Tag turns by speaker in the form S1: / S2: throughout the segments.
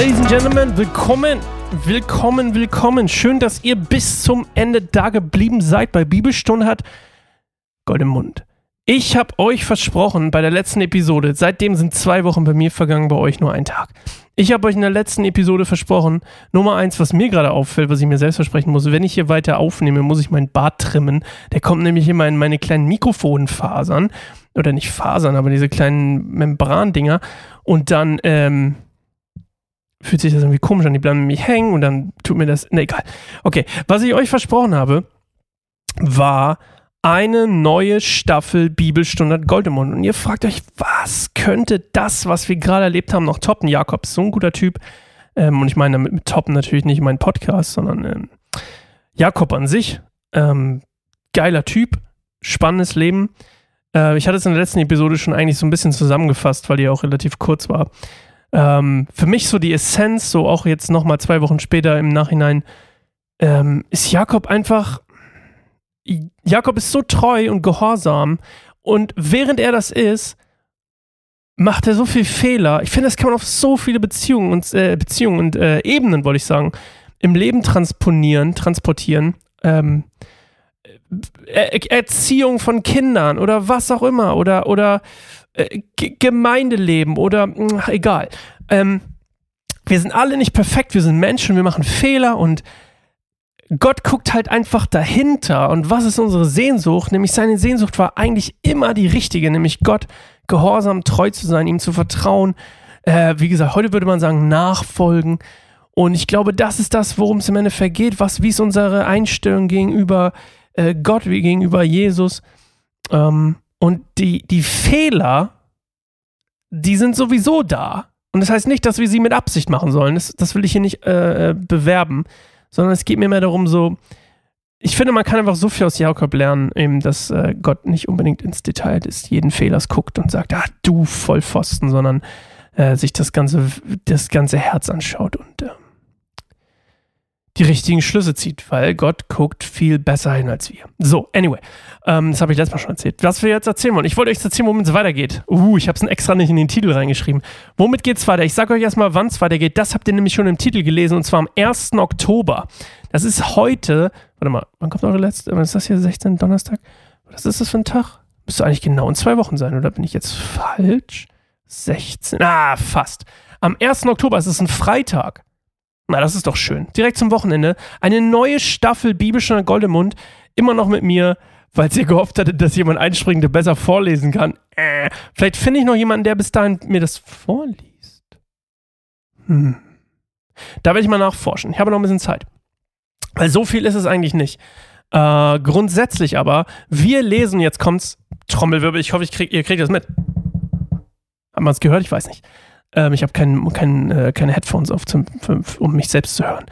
S1: Ladies and Gentlemen, willkommen, willkommen, willkommen. Schön, dass ihr bis zum Ende da geblieben seid bei Bibelstunde hat Gold im Mund. Ich habe euch versprochen bei der letzten Episode, seitdem sind zwei Wochen bei mir vergangen, bei euch nur ein Tag. Ich habe euch in der letzten Episode versprochen, Nummer eins, was mir gerade auffällt, was ich mir selbst versprechen muss, wenn ich hier weiter aufnehme, muss ich meinen Bart trimmen. Der kommt nämlich immer in meine kleinen Mikrofonfasern. Oder nicht Fasern, aber diese kleinen Membrandinger. Und dann, ähm, fühlt sich das irgendwie komisch an. Die bleiben nämlich hängen und dann tut mir das. Ne, egal. Okay, was ich euch versprochen habe, war eine neue Staffel Bibelstunde Goldemund. Und ihr fragt euch, was könnte das, was wir gerade erlebt haben, noch toppen? Jakob ist so ein guter Typ. Ähm, und ich meine damit mit toppen natürlich nicht meinen Podcast, sondern ähm, Jakob an sich. Ähm, geiler Typ, spannendes Leben. Äh, ich hatte es in der letzten Episode schon eigentlich so ein bisschen zusammengefasst, weil die auch relativ kurz war. Ähm, für mich so die Essenz, so auch jetzt nochmal zwei Wochen später im Nachhinein, ähm, ist Jakob einfach Jakob ist so treu und gehorsam und während er das ist, macht er so viel Fehler. Ich finde, das kann man auf so viele Beziehungen und äh, Beziehungen und äh, Ebenen, wollte ich sagen, im Leben transponieren, transportieren. Ähm, er Erziehung von Kindern oder was auch immer oder oder äh, Gemeindeleben oder mh, egal. Ähm, wir sind alle nicht perfekt, wir sind Menschen, wir machen Fehler und Gott guckt halt einfach dahinter. Und was ist unsere Sehnsucht? Nämlich seine Sehnsucht war eigentlich immer die richtige, nämlich Gott gehorsam, treu zu sein, ihm zu vertrauen. Äh, wie gesagt, heute würde man sagen, nachfolgen. Und ich glaube, das ist das, worum es im Endeffekt geht. Wie ist unsere Einstellung gegenüber äh, Gott, wie gegenüber Jesus? Ähm, und die, die Fehler, die sind sowieso da. Und das heißt nicht, dass wir sie mit Absicht machen sollen. Das, das will ich hier nicht äh, äh bewerben sondern es geht mir mehr darum, so, ich finde, man kann einfach so viel aus Jakob lernen, eben, dass äh, Gott nicht unbedingt ins Detail des jeden Fehlers guckt und sagt, ah, du Vollpfosten, sondern äh, sich das ganze, das ganze Herz anschaut und äh, die richtigen Schlüsse zieht, weil Gott guckt viel besser hin als wir. So, anyway, ähm, das habe ich letztes Mal schon erzählt. Was wir jetzt erzählen wollen, ich wollte euch erzählen, womit es weitergeht. Uh, ich habe es extra nicht in den Titel reingeschrieben. Womit geht es weiter? Ich sage euch erstmal, wann es weitergeht. Das habt ihr nämlich schon im Titel gelesen und zwar am 1. Oktober. Das ist heute, warte mal, wann kommt eure letzte, ist das hier, 16. Donnerstag? Was ist das für ein Tag? Müsste eigentlich genau in zwei Wochen sein, oder bin ich jetzt falsch? 16, ah, fast. Am 1. Oktober, es ist ein Freitag. Na, das ist doch schön. Direkt zum Wochenende. Eine neue Staffel Bibelstunde Goldemund. Immer noch mit mir, weil ihr gehofft hattet, dass jemand einspringt, der besser vorlesen kann. Äh, vielleicht finde ich noch jemanden, der bis dahin mir das vorliest. Hm. Da werde ich mal nachforschen. Ich habe noch ein bisschen Zeit. Weil so viel ist es eigentlich nicht. Äh, grundsätzlich aber, wir lesen, jetzt kommt's, Trommelwirbel, ich hoffe, ich krieg, ihr kriegt das mit. Haben wir es gehört? Ich weiß nicht. Ähm, ich habe kein, kein, äh, keine Headphones auf, zum, um mich selbst zu hören.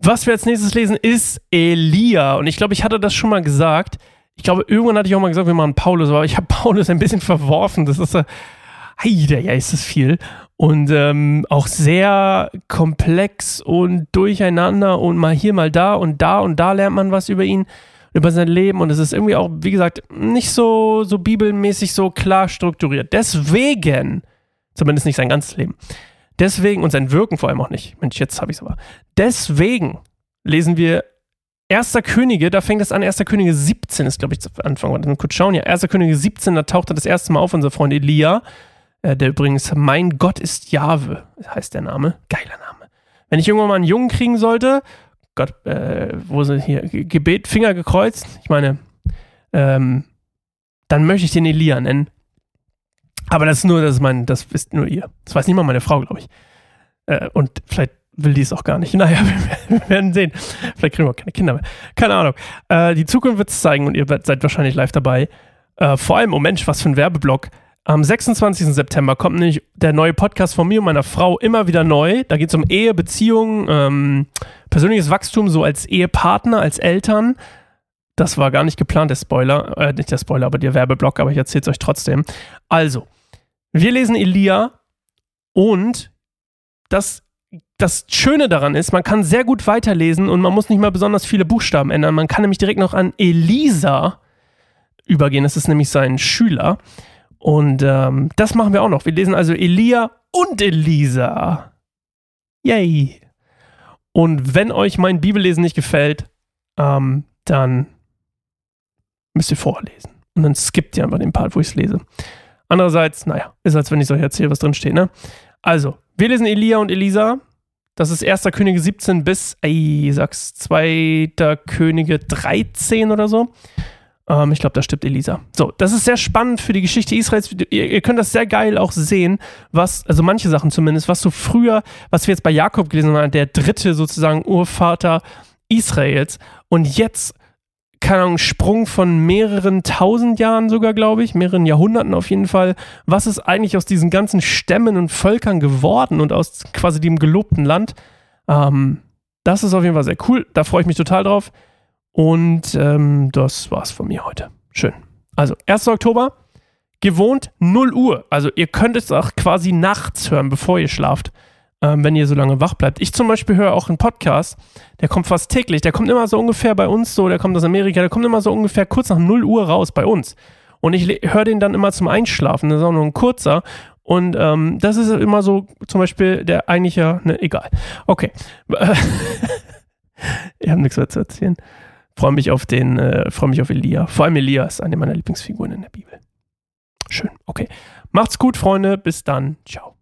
S1: Was wir als nächstes lesen, ist Elia. Und ich glaube, ich hatte das schon mal gesagt. Ich glaube, irgendwann hatte ich auch mal gesagt, wir machen Paulus, aber ich habe Paulus ein bisschen verworfen. Das ist, äh, ja, ist das viel. Und ähm, auch sehr komplex und durcheinander und mal hier, mal da und da und da lernt man was über ihn, über sein Leben. Und es ist irgendwie auch, wie gesagt, nicht so, so bibelmäßig so klar strukturiert. Deswegen Zumindest nicht sein ganzes Leben. Deswegen, und sein Wirken vor allem auch nicht. Mensch, jetzt habe ich es aber. Deswegen lesen wir 1. Könige, da fängt es an, 1. Könige 17 ist, glaube ich, zu Anfang. Mal kurz schauen. Ja, 1. Könige 17, da taucht er das erste Mal auf, unser Freund Elia, äh, der übrigens Mein Gott ist Jahwe, heißt der Name. Geiler Name. Wenn ich irgendwann mal einen Jungen kriegen sollte, Gott, äh, wo sind hier, Gebet, Finger gekreuzt, ich meine, ähm, dann möchte ich den Elia nennen. Aber das ist nur, das ist mein, das ist nur ihr. Das weiß nicht mal meine Frau, glaube ich. Äh, und vielleicht will die es auch gar nicht. Naja, wir werden sehen. Vielleicht kriegen wir auch keine Kinder mehr. Keine Ahnung. Äh, die Zukunft wird es zeigen und ihr seid wahrscheinlich live dabei. Äh, vor allem, oh Mensch, was für ein Werbeblock. Am 26. September kommt nämlich der neue Podcast von mir und meiner Frau immer wieder neu. Da geht es um Ehe, Beziehung, ähm, persönliches Wachstum, so als Ehepartner, als Eltern. Das war gar nicht geplant, der Spoiler. Äh, nicht der Spoiler, aber der Werbeblock, aber ich erzähle es euch trotzdem. Also, wir lesen Elia und das, das Schöne daran ist, man kann sehr gut weiterlesen und man muss nicht mal besonders viele Buchstaben ändern. Man kann nämlich direkt noch an Elisa übergehen. Das ist nämlich sein Schüler. Und ähm, das machen wir auch noch. Wir lesen also Elia und Elisa. Yay! Und wenn euch mein Bibellesen nicht gefällt, ähm, dann müsst ihr vorlesen. Und dann skippt ihr einfach den Part, wo ich es lese. Andererseits, naja, ist als wenn ich euch erzähle, was drin steht, ne? Also, wir lesen Elia und Elisa. Das ist 1. Könige 17 bis, ey, sag's, 2. Könige 13 oder so. Ähm, ich glaube, da stirbt Elisa. So, das ist sehr spannend für die Geschichte Israels. Ihr, ihr, könnt das sehr geil auch sehen, was, also manche Sachen zumindest, was so früher, was wir jetzt bei Jakob gelesen haben, der dritte sozusagen Urvater Israels. Und jetzt, keine Ahnung, Sprung von mehreren tausend Jahren sogar, glaube ich, mehreren Jahrhunderten auf jeden Fall. Was ist eigentlich aus diesen ganzen Stämmen und Völkern geworden und aus quasi dem gelobten Land? Ähm, das ist auf jeden Fall sehr cool. Da freue ich mich total drauf. Und ähm, das war's von mir heute. Schön. Also, 1. Oktober, gewohnt 0 Uhr. Also, ihr könnt es auch quasi nachts hören, bevor ihr schlaft, ähm, wenn ihr so lange wach bleibt. Ich zum Beispiel höre auch einen Podcast, der kommt fast täglich. Der kommt immer so ungefähr bei uns so, der kommt aus Amerika, der kommt immer so ungefähr kurz nach 0 Uhr raus bei uns. Und ich höre den dann immer zum Einschlafen. Das ist auch nur ein kurzer. Und ähm, das ist immer so, zum Beispiel der eigentliche, ne, egal. Okay. ich habe nichts mehr zu erzählen freue mich auf den, äh, freue mich auf Elia. Vor allem Elia ist eine meiner Lieblingsfiguren in der Bibel. Schön, okay. Macht's gut, Freunde. Bis dann. Ciao.